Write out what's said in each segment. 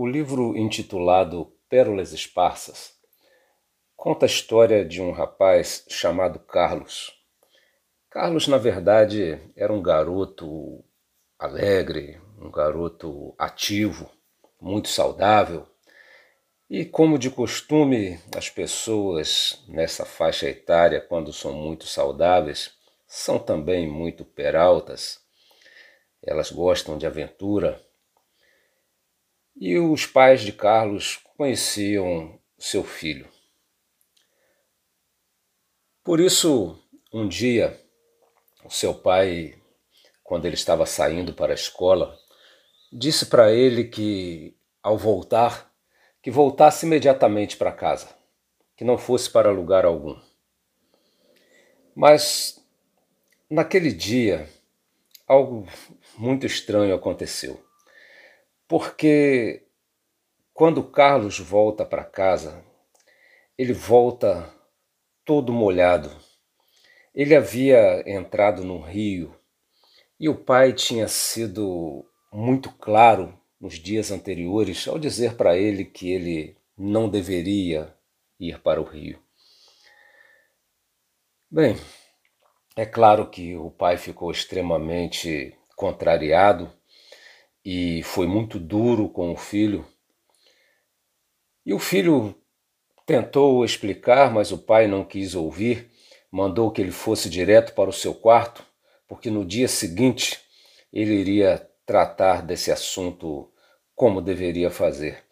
O livro intitulado Pérolas Esparsas conta a história de um rapaz chamado Carlos. Carlos, na verdade, era um garoto alegre, um garoto ativo, muito saudável. E como de costume, as pessoas nessa faixa etária, quando são muito saudáveis, são também muito peraltas. Elas gostam de aventura. E os pais de Carlos conheciam seu filho. Por isso, um dia, o seu pai, quando ele estava saindo para a escola, disse para ele que, ao voltar, que voltasse imediatamente para casa, que não fosse para lugar algum. Mas naquele dia, algo muito estranho aconteceu. Porque quando Carlos volta para casa, ele volta todo molhado. Ele havia entrado no rio e o pai tinha sido muito claro nos dias anteriores ao dizer para ele que ele não deveria ir para o rio. Bem, é claro que o pai ficou extremamente contrariado e foi muito duro com o filho. E o filho tentou explicar, mas o pai não quis ouvir, mandou que ele fosse direto para o seu quarto, porque no dia seguinte ele iria tratar desse assunto como deveria fazer.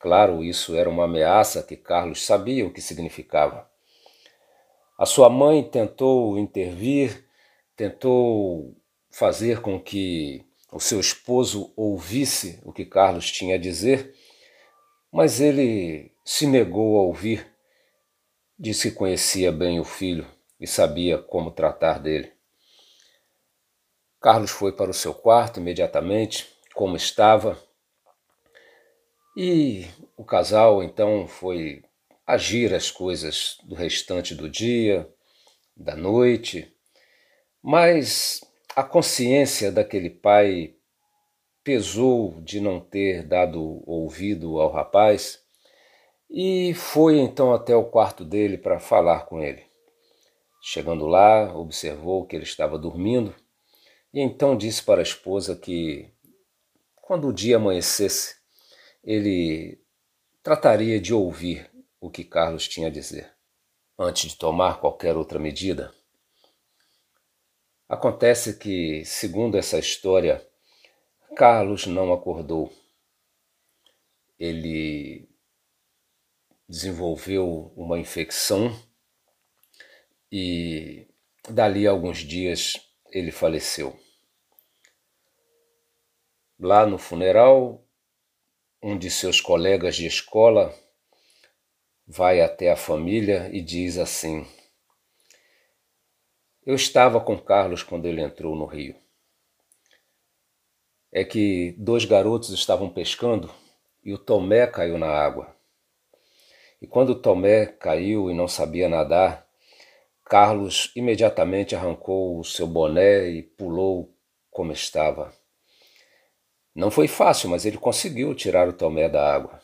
Claro, isso era uma ameaça que Carlos sabia o que significava. A sua mãe tentou intervir, tentou fazer com que o seu esposo ouvisse o que Carlos tinha a dizer, mas ele se negou a ouvir. Disse que conhecia bem o filho e sabia como tratar dele. Carlos foi para o seu quarto imediatamente, como estava, e o casal então foi agir as coisas do restante do dia, da noite, mas a consciência daquele pai pesou de não ter dado ouvido ao rapaz e foi então até o quarto dele para falar com ele. Chegando lá, observou que ele estava dormindo e então disse para a esposa que, quando o dia amanhecesse, ele trataria de ouvir o que Carlos tinha a dizer, antes de tomar qualquer outra medida. Acontece que, segundo essa história, Carlos não acordou. Ele desenvolveu uma infecção e dali a alguns dias ele faleceu. Lá no funeral, um de seus colegas de escola vai até a família e diz assim: eu estava com Carlos quando ele entrou no rio. É que dois garotos estavam pescando e o Tomé caiu na água. E quando o Tomé caiu e não sabia nadar, Carlos imediatamente arrancou o seu boné e pulou como estava. Não foi fácil, mas ele conseguiu tirar o Tomé da água.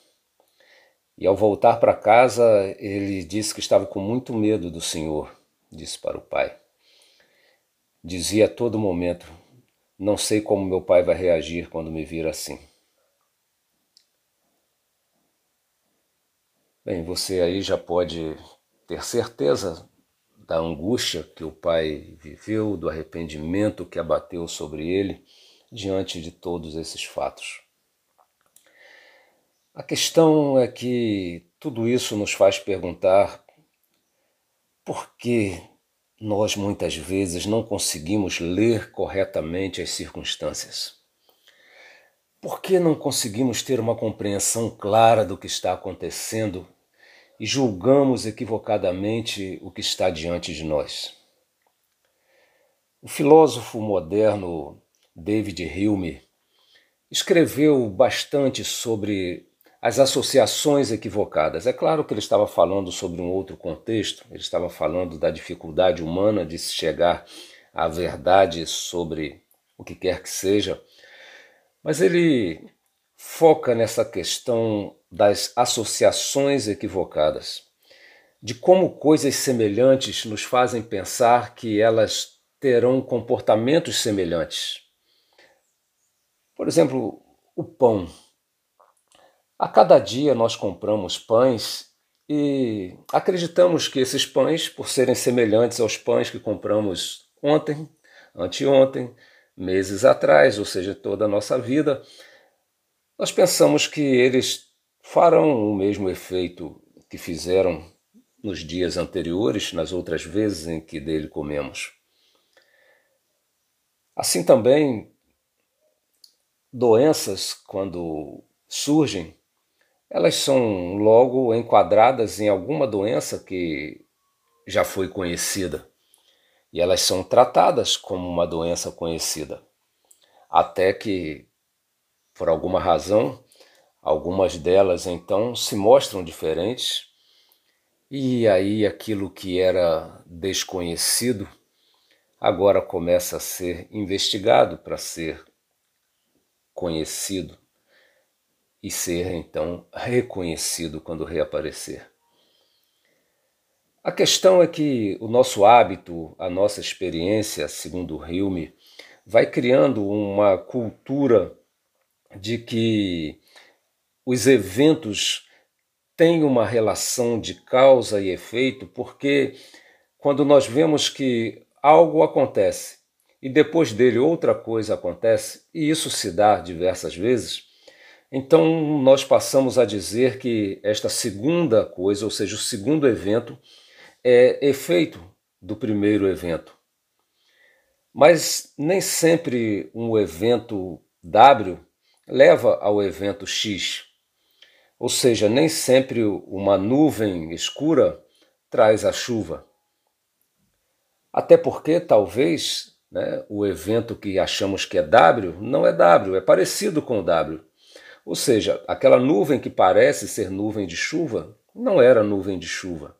E ao voltar para casa, ele disse que estava com muito medo do Senhor, disse para o pai. Dizia a todo momento: Não sei como meu pai vai reagir quando me vir assim. Bem, você aí já pode ter certeza da angústia que o pai viveu, do arrependimento que abateu sobre ele diante de todos esses fatos. A questão é que tudo isso nos faz perguntar por que nós muitas vezes não conseguimos ler corretamente as circunstâncias. Por que não conseguimos ter uma compreensão clara do que está acontecendo e julgamos equivocadamente o que está diante de nós? O filósofo moderno David Hume escreveu bastante sobre as associações equivocadas. É claro que ele estava falando sobre um outro contexto, ele estava falando da dificuldade humana de se chegar à verdade sobre o que quer que seja, mas ele foca nessa questão das associações equivocadas, de como coisas semelhantes nos fazem pensar que elas terão comportamentos semelhantes. Por exemplo, o pão. A cada dia nós compramos pães e acreditamos que esses pães, por serem semelhantes aos pães que compramos ontem, anteontem, meses atrás, ou seja, toda a nossa vida, nós pensamos que eles farão o mesmo efeito que fizeram nos dias anteriores, nas outras vezes em que dele comemos. Assim também, doenças, quando surgem, elas são logo enquadradas em alguma doença que já foi conhecida. E elas são tratadas como uma doença conhecida. Até que, por alguma razão, algumas delas então se mostram diferentes, e aí aquilo que era desconhecido agora começa a ser investigado para ser conhecido e ser então reconhecido quando reaparecer. A questão é que o nosso hábito, a nossa experiência, segundo Hume, vai criando uma cultura de que os eventos têm uma relação de causa e efeito, porque quando nós vemos que algo acontece e depois dele outra coisa acontece, e isso se dá diversas vezes, então nós passamos a dizer que esta segunda coisa, ou seja, o segundo evento, é efeito do primeiro evento. Mas nem sempre um evento W leva ao evento X. Ou seja, nem sempre uma nuvem escura traz a chuva. Até porque talvez né, o evento que achamos que é W não é W, é parecido com o W. Ou seja, aquela nuvem que parece ser nuvem de chuva não era nuvem de chuva.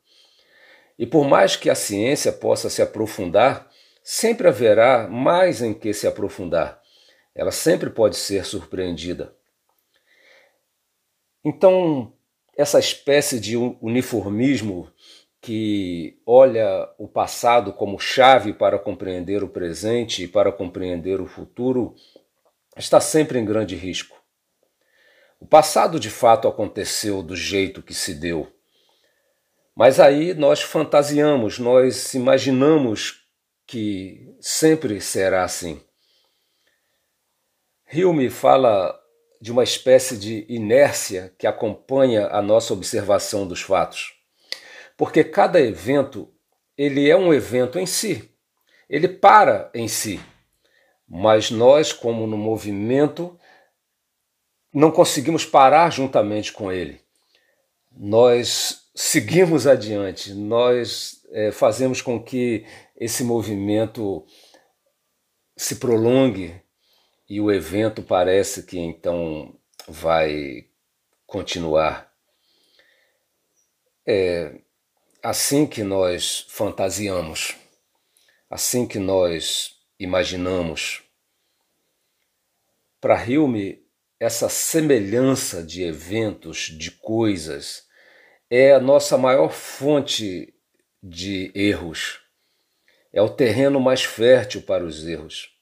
E por mais que a ciência possa se aprofundar, sempre haverá mais em que se aprofundar. Ela sempre pode ser surpreendida. Então, essa espécie de uniformismo que olha o passado como chave para compreender o presente e para compreender o futuro está sempre em grande risco. O passado de fato aconteceu do jeito que se deu. Mas aí nós fantasiamos, nós imaginamos que sempre será assim. Hume fala de uma espécie de inércia que acompanha a nossa observação dos fatos. Porque cada evento, ele é um evento em si. Ele para em si. Mas nós, como no movimento, não conseguimos parar juntamente com ele. Nós seguimos adiante, nós é, fazemos com que esse movimento se prolongue e o evento parece que então vai continuar. É assim que nós fantasiamos, assim que nós imaginamos. Para Hume, essa semelhança de eventos, de coisas, é a nossa maior fonte de erros. É o terreno mais fértil para os erros.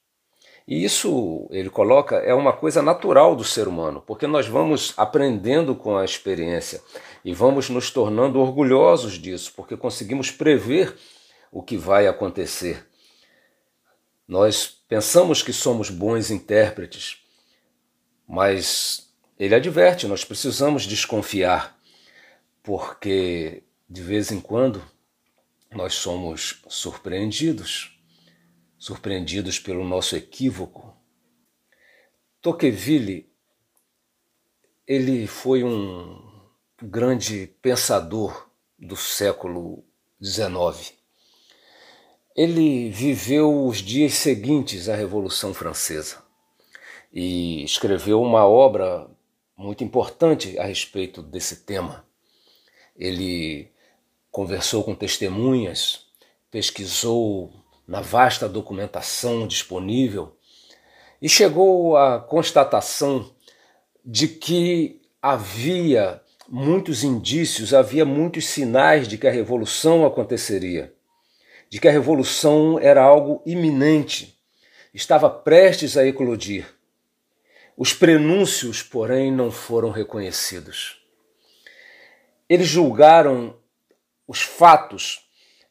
E isso, ele coloca, é uma coisa natural do ser humano, porque nós vamos aprendendo com a experiência e vamos nos tornando orgulhosos disso, porque conseguimos prever o que vai acontecer. Nós pensamos que somos bons intérpretes, mas ele adverte, nós precisamos desconfiar porque de vez em quando nós somos surpreendidos, surpreendidos pelo nosso equívoco. Tocqueville, ele foi um grande pensador do século XIX. Ele viveu os dias seguintes à Revolução Francesa e escreveu uma obra muito importante a respeito desse tema. Ele conversou com testemunhas, pesquisou na vasta documentação disponível e chegou à constatação de que havia muitos indícios, havia muitos sinais de que a revolução aconteceria, de que a revolução era algo iminente, estava prestes a eclodir. Os prenúncios, porém, não foram reconhecidos. Eles julgaram os fatos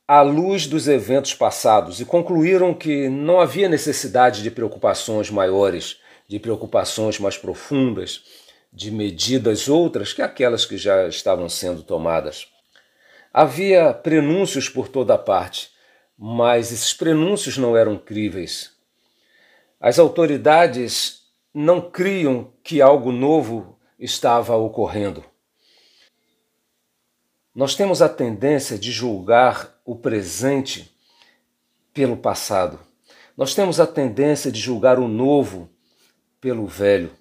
à luz dos eventos passados e concluíram que não havia necessidade de preocupações maiores, de preocupações mais profundas, de medidas outras que aquelas que já estavam sendo tomadas. Havia prenúncios por toda parte, mas esses prenúncios não eram críveis. As autoridades não criam que algo novo estava ocorrendo. Nós temos a tendência de julgar o presente pelo passado. Nós temos a tendência de julgar o novo pelo velho.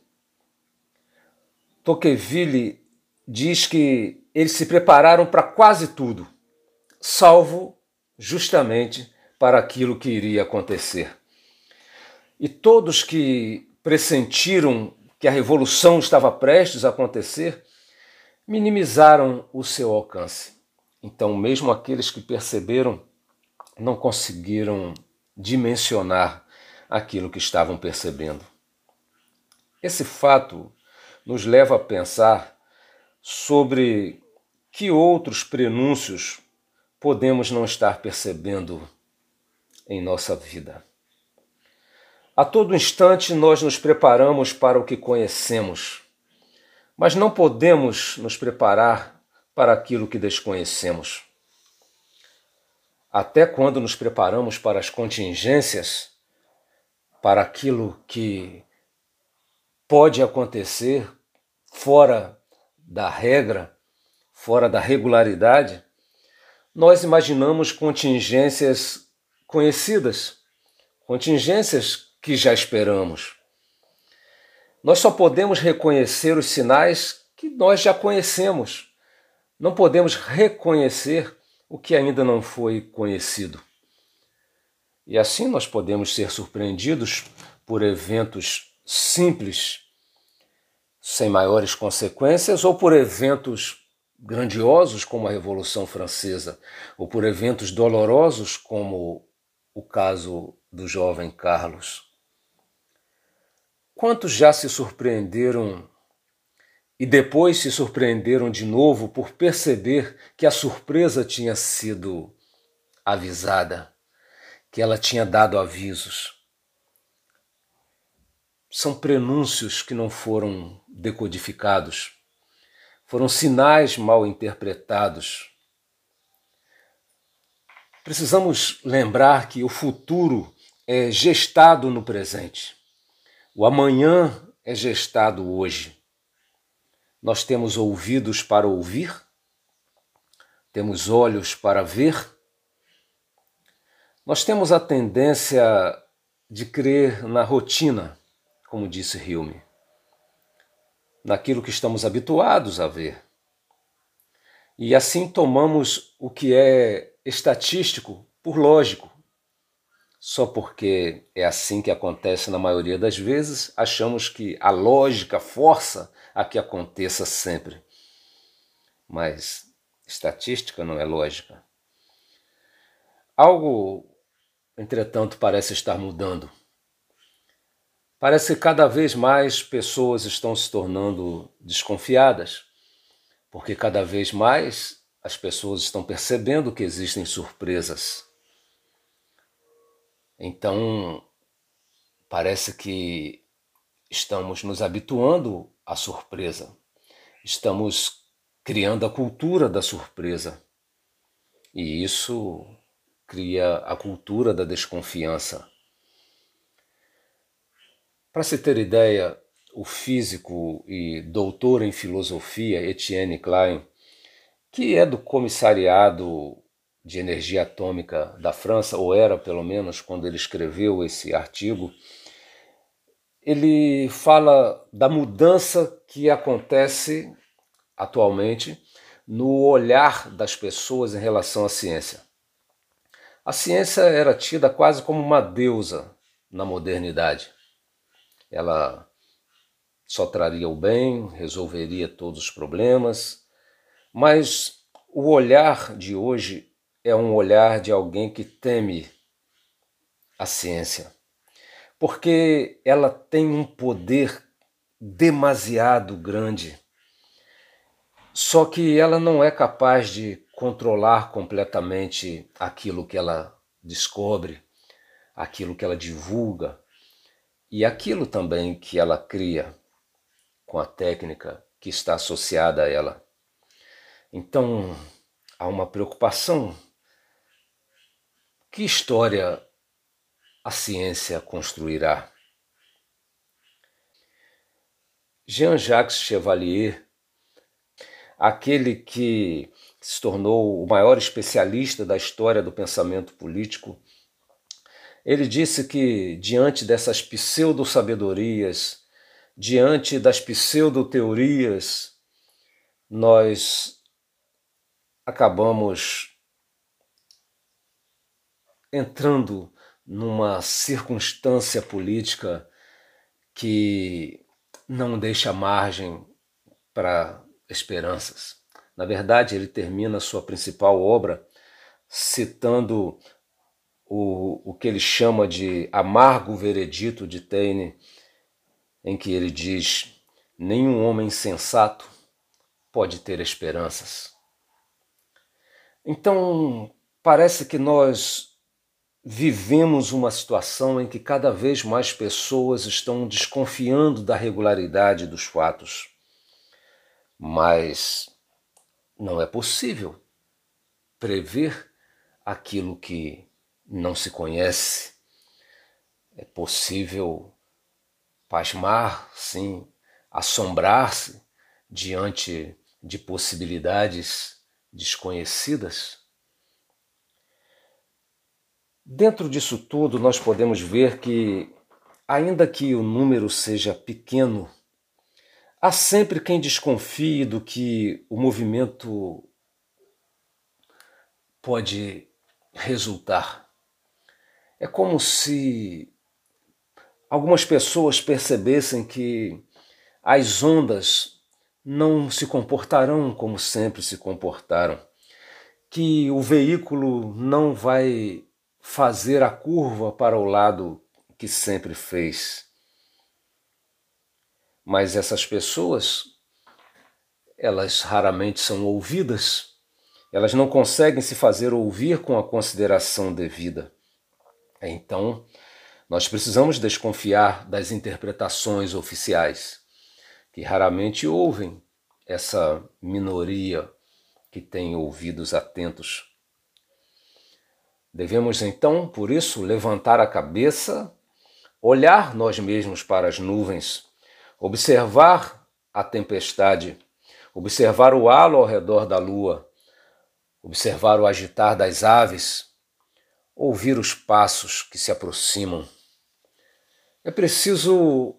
Tocqueville diz que eles se prepararam para quase tudo, salvo justamente para aquilo que iria acontecer. E todos que pressentiram que a revolução estava prestes a acontecer minimizaram o seu alcance. Então, mesmo aqueles que perceberam não conseguiram dimensionar aquilo que estavam percebendo. Esse fato nos leva a pensar sobre que outros prenúncios podemos não estar percebendo em nossa vida. A todo instante nós nos preparamos para o que conhecemos, mas não podemos nos preparar para aquilo que desconhecemos. Até quando nos preparamos para as contingências, para aquilo que pode acontecer fora da regra, fora da regularidade, nós imaginamos contingências conhecidas, contingências que já esperamos. Nós só podemos reconhecer os sinais que nós já conhecemos. Não podemos reconhecer o que ainda não foi conhecido. E assim nós podemos ser surpreendidos por eventos simples, sem maiores consequências, ou por eventos grandiosos como a Revolução Francesa, ou por eventos dolorosos como o caso do jovem Carlos. Quantos já se surpreenderam e depois se surpreenderam de novo por perceber que a surpresa tinha sido avisada, que ela tinha dado avisos? são prenúncios que não foram decodificados, foram sinais mal interpretados. Precisamos lembrar que o futuro é gestado no presente. O amanhã é gestado hoje. Nós temos ouvidos para ouvir, temos olhos para ver. Nós temos a tendência de crer na rotina como disse Hume, naquilo que estamos habituados a ver. E assim tomamos o que é estatístico por lógico. Só porque é assim que acontece na maioria das vezes, achamos que a lógica força a que aconteça sempre. Mas estatística não é lógica. Algo, entretanto, parece estar mudando. Parece que cada vez mais pessoas estão se tornando desconfiadas, porque cada vez mais as pessoas estão percebendo que existem surpresas. Então, parece que estamos nos habituando à surpresa, estamos criando a cultura da surpresa. E isso cria a cultura da desconfiança. Para se ter ideia, o físico e doutor em filosofia Etienne Klein, que é do Comissariado de Energia Atômica da França, ou era pelo menos quando ele escreveu esse artigo, ele fala da mudança que acontece atualmente no olhar das pessoas em relação à ciência. A ciência era tida quase como uma deusa na modernidade ela só traria o bem, resolveria todos os problemas, mas o olhar de hoje é um olhar de alguém que teme a ciência, porque ela tem um poder demasiado grande. Só que ela não é capaz de controlar completamente aquilo que ela descobre, aquilo que ela divulga e aquilo também que ela cria com a técnica que está associada a ela. Então, há uma preocupação. Que história a ciência construirá? Jean-Jacques Chevalier, aquele que se tornou o maior especialista da história do pensamento político, ele disse que diante dessas pseudo-sabedorias, diante das pseudo-teorias, nós acabamos entrando numa circunstância política que não deixa margem para esperanças. Na verdade, ele termina sua principal obra citando o, o que ele chama de amargo veredito de Taine, em que ele diz: nenhum homem sensato pode ter esperanças. Então, parece que nós vivemos uma situação em que cada vez mais pessoas estão desconfiando da regularidade dos fatos. Mas não é possível prever aquilo que não se conhece. É possível pasmar, sim, assombrar-se diante de possibilidades desconhecidas. Dentro disso tudo, nós podemos ver que, ainda que o número seja pequeno, há sempre quem desconfie do que o movimento pode resultar. É como se algumas pessoas percebessem que as ondas não se comportarão como sempre se comportaram, que o veículo não vai fazer a curva para o lado que sempre fez. Mas essas pessoas, elas raramente são ouvidas, elas não conseguem se fazer ouvir com a consideração devida. Então, nós precisamos desconfiar das interpretações oficiais, que raramente ouvem essa minoria que tem ouvidos atentos. Devemos então, por isso, levantar a cabeça, olhar nós mesmos para as nuvens, observar a tempestade, observar o halo ao redor da lua, observar o agitar das aves ouvir os passos que se aproximam. É preciso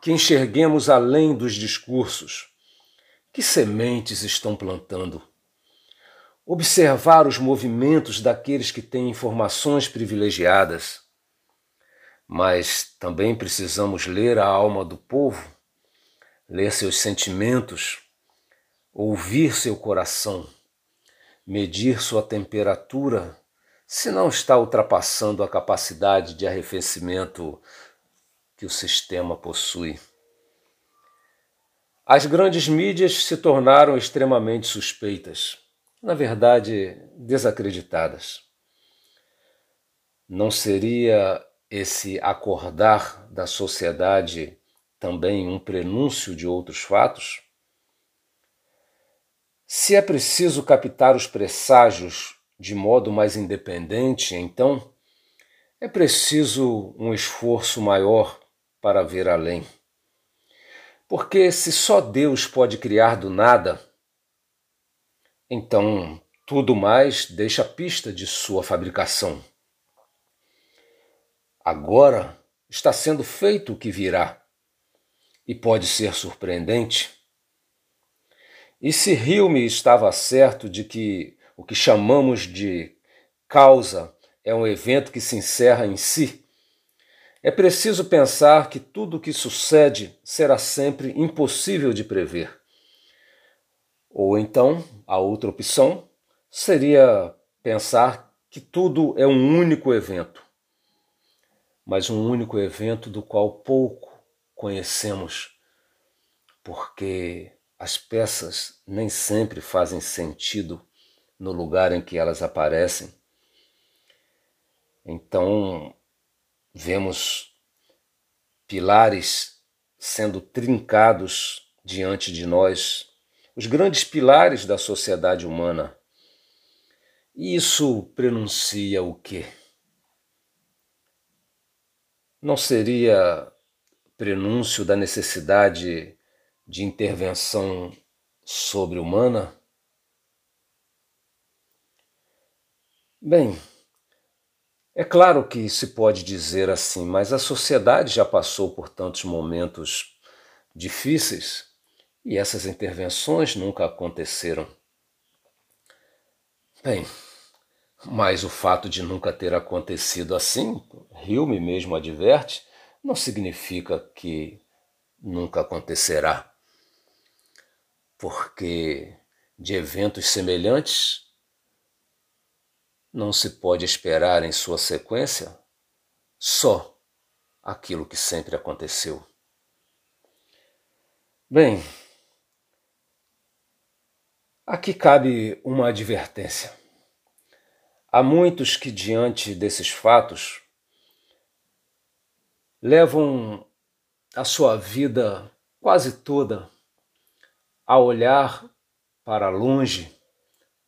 que enxerguemos além dos discursos. Que sementes estão plantando? Observar os movimentos daqueles que têm informações privilegiadas. Mas também precisamos ler a alma do povo, ler seus sentimentos, ouvir seu coração, medir sua temperatura se não está ultrapassando a capacidade de arrefecimento que o sistema possui. As grandes mídias se tornaram extremamente suspeitas, na verdade, desacreditadas. Não seria esse acordar da sociedade também um prenúncio de outros fatos? Se é preciso captar os presságios de modo mais independente, então é preciso um esforço maior para ver além. Porque se só Deus pode criar do nada, então tudo mais deixa pista de sua fabricação. Agora está sendo feito o que virá, e pode ser surpreendente. E se Hilme estava certo de que o que chamamos de causa é um evento que se encerra em si, é preciso pensar que tudo o que sucede será sempre impossível de prever. Ou então, a outra opção seria pensar que tudo é um único evento, mas um único evento do qual pouco conhecemos, porque as peças nem sempre fazem sentido no lugar em que elas aparecem. Então, vemos pilares sendo trincados diante de nós, os grandes pilares da sociedade humana. E isso prenuncia o quê? Não seria prenúncio da necessidade de intervenção sobre-humana? Bem, é claro que se pode dizer assim, mas a sociedade já passou por tantos momentos difíceis e essas intervenções nunca aconteceram. Bem, mas o fato de nunca ter acontecido assim, Hume mesmo adverte, não significa que nunca acontecerá. Porque de eventos semelhantes não se pode esperar em sua sequência só aquilo que sempre aconteceu. Bem, aqui cabe uma advertência. Há muitos que, diante desses fatos, levam a sua vida quase toda a olhar para longe,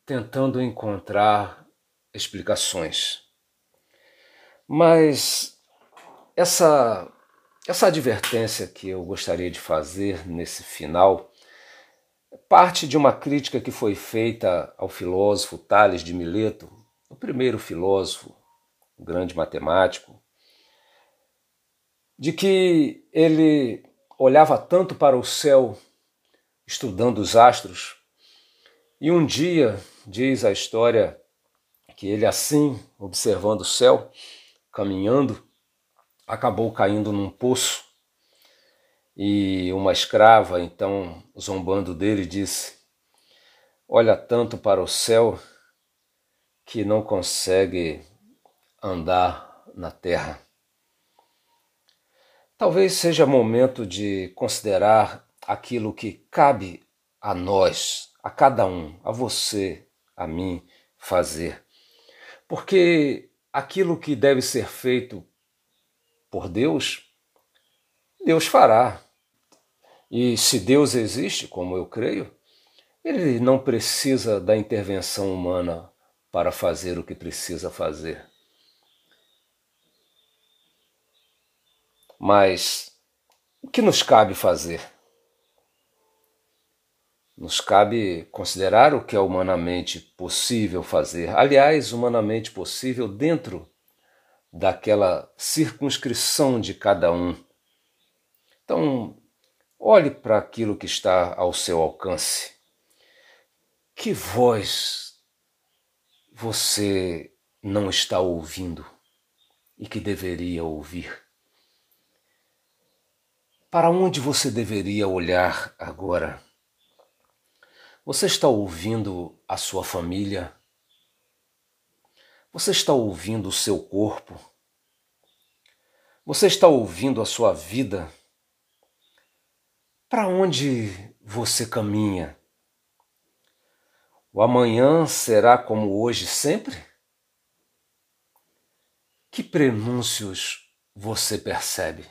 tentando encontrar explicações. Mas essa, essa advertência que eu gostaria de fazer nesse final parte de uma crítica que foi feita ao filósofo Tales de Mileto, o primeiro filósofo, um grande matemático, de que ele olhava tanto para o céu estudando os astros, e um dia, diz a história, que ele, assim, observando o céu, caminhando, acabou caindo num poço. E uma escrava, então, zombando dele, disse: Olha tanto para o céu que não consegue andar na terra. Talvez seja momento de considerar aquilo que cabe a nós, a cada um, a você, a mim, fazer. Porque aquilo que deve ser feito por Deus, Deus fará. E se Deus existe, como eu creio, ele não precisa da intervenção humana para fazer o que precisa fazer. Mas o que nos cabe fazer? Nos cabe considerar o que é humanamente possível fazer, aliás, humanamente possível dentro daquela circunscrição de cada um. Então, olhe para aquilo que está ao seu alcance. Que voz você não está ouvindo e que deveria ouvir? Para onde você deveria olhar agora? Você está ouvindo a sua família? Você está ouvindo o seu corpo? Você está ouvindo a sua vida? Para onde você caminha? O amanhã será como hoje sempre? Que prenúncios você percebe?